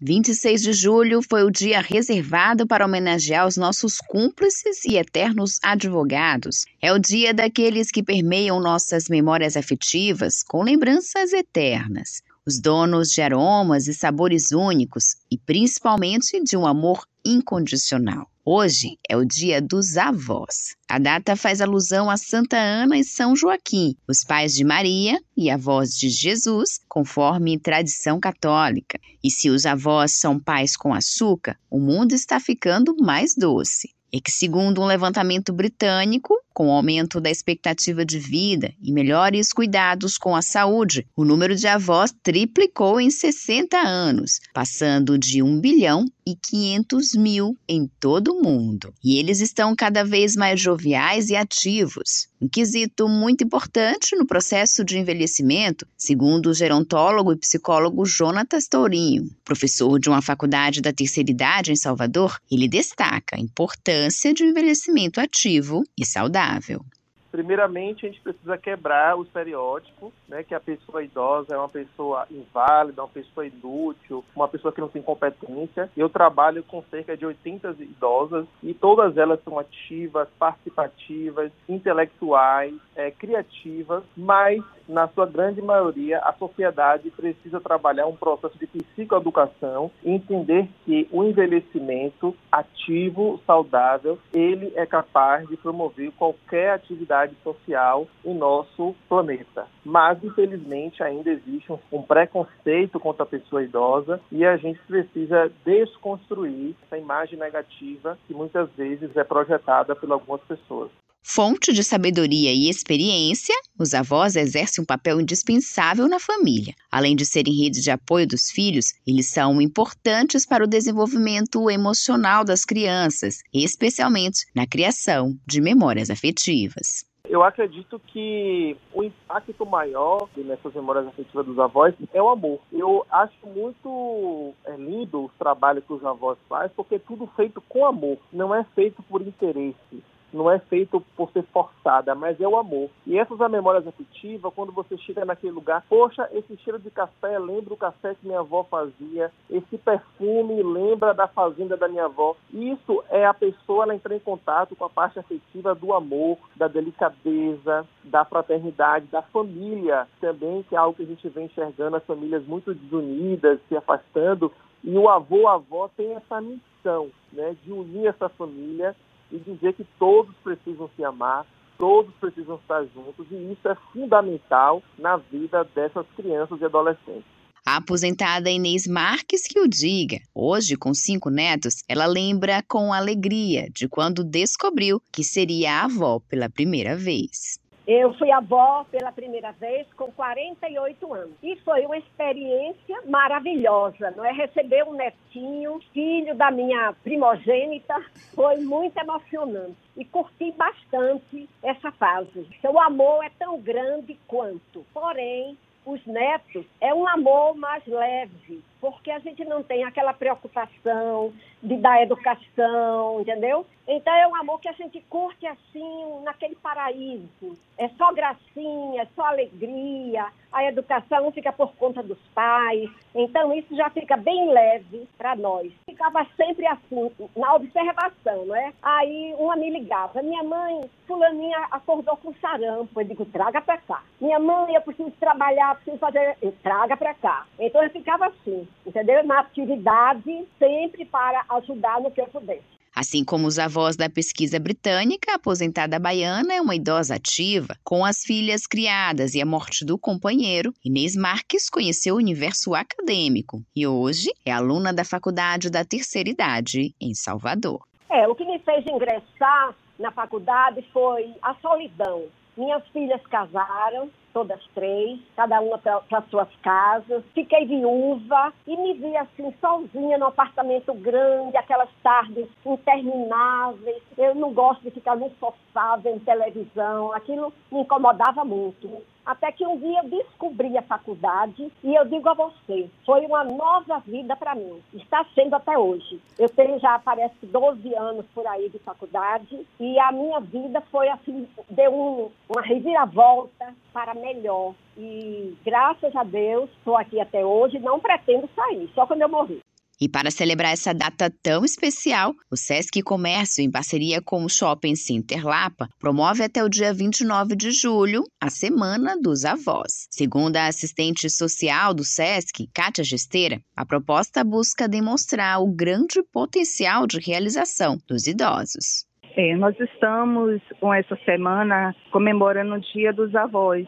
26 de julho foi o dia reservado para homenagear os nossos cúmplices e eternos advogados. É o dia daqueles que permeiam nossas memórias afetivas com lembranças eternas. Os donos de aromas e sabores únicos e principalmente de um amor incondicional. Hoje é o dia dos avós. A data faz alusão a Santa Ana e São Joaquim, os pais de Maria e avós de Jesus, conforme tradição católica. E se os avós são pais com açúcar, o mundo está ficando mais doce e que, segundo um levantamento britânico, com o aumento da expectativa de vida e melhores cuidados com a saúde, o número de avós triplicou em 60 anos, passando de 1 bilhão e 500 mil em todo o mundo. E eles estão cada vez mais joviais e ativos. Um quesito muito importante no processo de envelhecimento, segundo o gerontólogo e psicólogo Jonatas Tourinho, professor de uma faculdade da terceira idade em Salvador, ele destaca a importância de um envelhecimento ativo e saudável saudável. Primeiramente, a gente precisa quebrar o estereótipo, né, que a pessoa idosa é uma pessoa inválida, uma pessoa inútil, uma pessoa que não tem competência. Eu trabalho com cerca de 80 idosas e todas elas são ativas, participativas, intelectuais, é, criativas, mas na sua grande maioria, a sociedade precisa trabalhar um processo de psicoeducação e entender que o envelhecimento ativo, saudável, ele é capaz de promover qualquer atividade social em nosso planeta. Mas, infelizmente, ainda existe um preconceito contra a pessoa idosa e a gente precisa desconstruir essa imagem negativa que muitas vezes é projetada por algumas pessoas. Fonte de sabedoria e experiência, os avós exercem um papel indispensável na família. Além de serem rede de apoio dos filhos, eles são importantes para o desenvolvimento emocional das crianças, especialmente na criação de memórias afetivas. Eu acredito que o impacto maior nessas memórias afetivas dos avós é o amor. Eu acho muito é, lindo o trabalho que os avós fazem, porque é tudo feito com amor, não é feito por interesse não é feito por ser forçada, mas é o amor. E essas memórias afetivas, quando você chega naquele lugar, poxa, esse cheiro de café lembra o café que minha avó fazia, esse perfume lembra da fazenda da minha avó. Isso é a pessoa ela entrar em contato com a parte afetiva do amor, da delicadeza, da fraternidade, da família também, que é algo que a gente vem enxergando as famílias muito desunidas, se afastando. E o avô, a avó tem essa missão, né, de unir essa família e dizer que todos precisam se amar, todos precisam estar juntos e isso é fundamental na vida dessas crianças e adolescentes. A aposentada Inês Marques que o diga. Hoje, com cinco netos, ela lembra com alegria de quando descobriu que seria avó pela primeira vez. Eu fui avó pela primeira vez com 48 anos. E foi uma experiência maravilhosa, não é? Receber um netinho, filho da minha primogênita, foi muito emocionante. E curti bastante essa fase. Seu amor é tão grande quanto. Porém, os netos é um amor mais leve, porque a gente não tem aquela preocupação de dar educação, entendeu? Então é um amor que a gente curte assim, naquele paraíso. É só gracinha, é só alegria. A educação fica por conta dos pais. Então isso já fica bem leve para nós. Ficava sempre assim, na observação, não é? Aí uma me ligava, minha mãe, fulaninha acordou com sarampo. Eu digo, traga para cá. Minha mãe, eu preciso trabalhar, preciso fazer, traga para cá. Então eu ficava assim, entendeu? Na atividade, sempre para ajudar no que eu pudesse. Assim como os avós da pesquisa britânica, a aposentada baiana é uma idosa ativa, com as filhas criadas e a morte do companheiro. Inês Marques conheceu o universo acadêmico e hoje é aluna da Faculdade da Terceira Idade, em Salvador. É, o que me fez ingressar na faculdade foi a solidão. Minhas filhas casaram, todas três, cada uma para suas casas. Fiquei viúva e me vi assim, sozinha no apartamento grande, aquelas tardes intermináveis. Eu não gosto de ficar no sofá vendo televisão, aquilo me incomodava muito. Até que um dia eu descobri a faculdade e eu digo a você, foi uma nova vida para mim. Está sendo até hoje. Eu tenho já, parece, 12 anos por aí de faculdade e a minha vida foi assim, deu um, uma reviravolta para melhor. E graças a Deus estou aqui até hoje, não pretendo sair, só quando eu morrer. E para celebrar essa data tão especial, o Sesc Comércio, em parceria com o Shopping Center Lapa, promove até o dia 29 de julho a Semana dos Avós. Segundo a assistente social do Sesc, Kátia Gesteira, a proposta busca demonstrar o grande potencial de realização dos idosos. É, nós estamos com essa semana comemorando o Dia dos Avós.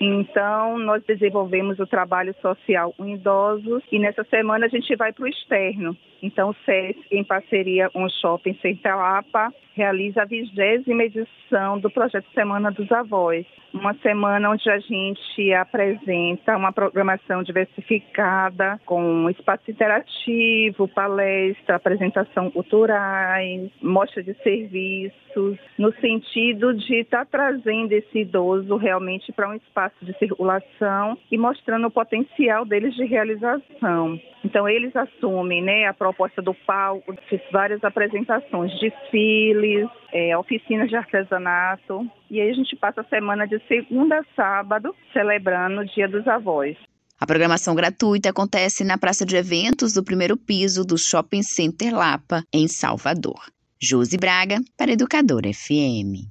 Então, nós desenvolvemos o trabalho social com idosos e nessa semana a gente vai para o externo. Então, o SESC, em parceria com o Shopping Center Lapa, realiza a vigésima edição do projeto Semana dos Avós. Uma semana onde a gente apresenta uma programação diversificada, com espaço interativo, palestra, apresentação culturais, mostra de serviços, no sentido de estar tá trazendo esse idoso realmente para um espaço de circulação e mostrando o potencial deles de realização. Então, eles assumem né, a proposta do palco, fiz várias apresentações, desfiles, é, oficinas de artesanato. E aí a gente passa a semana de segunda a sábado celebrando o Dia dos Avós. A programação gratuita acontece na praça de eventos do primeiro piso do Shopping Center Lapa, em Salvador. Josi Braga, para Educador FM.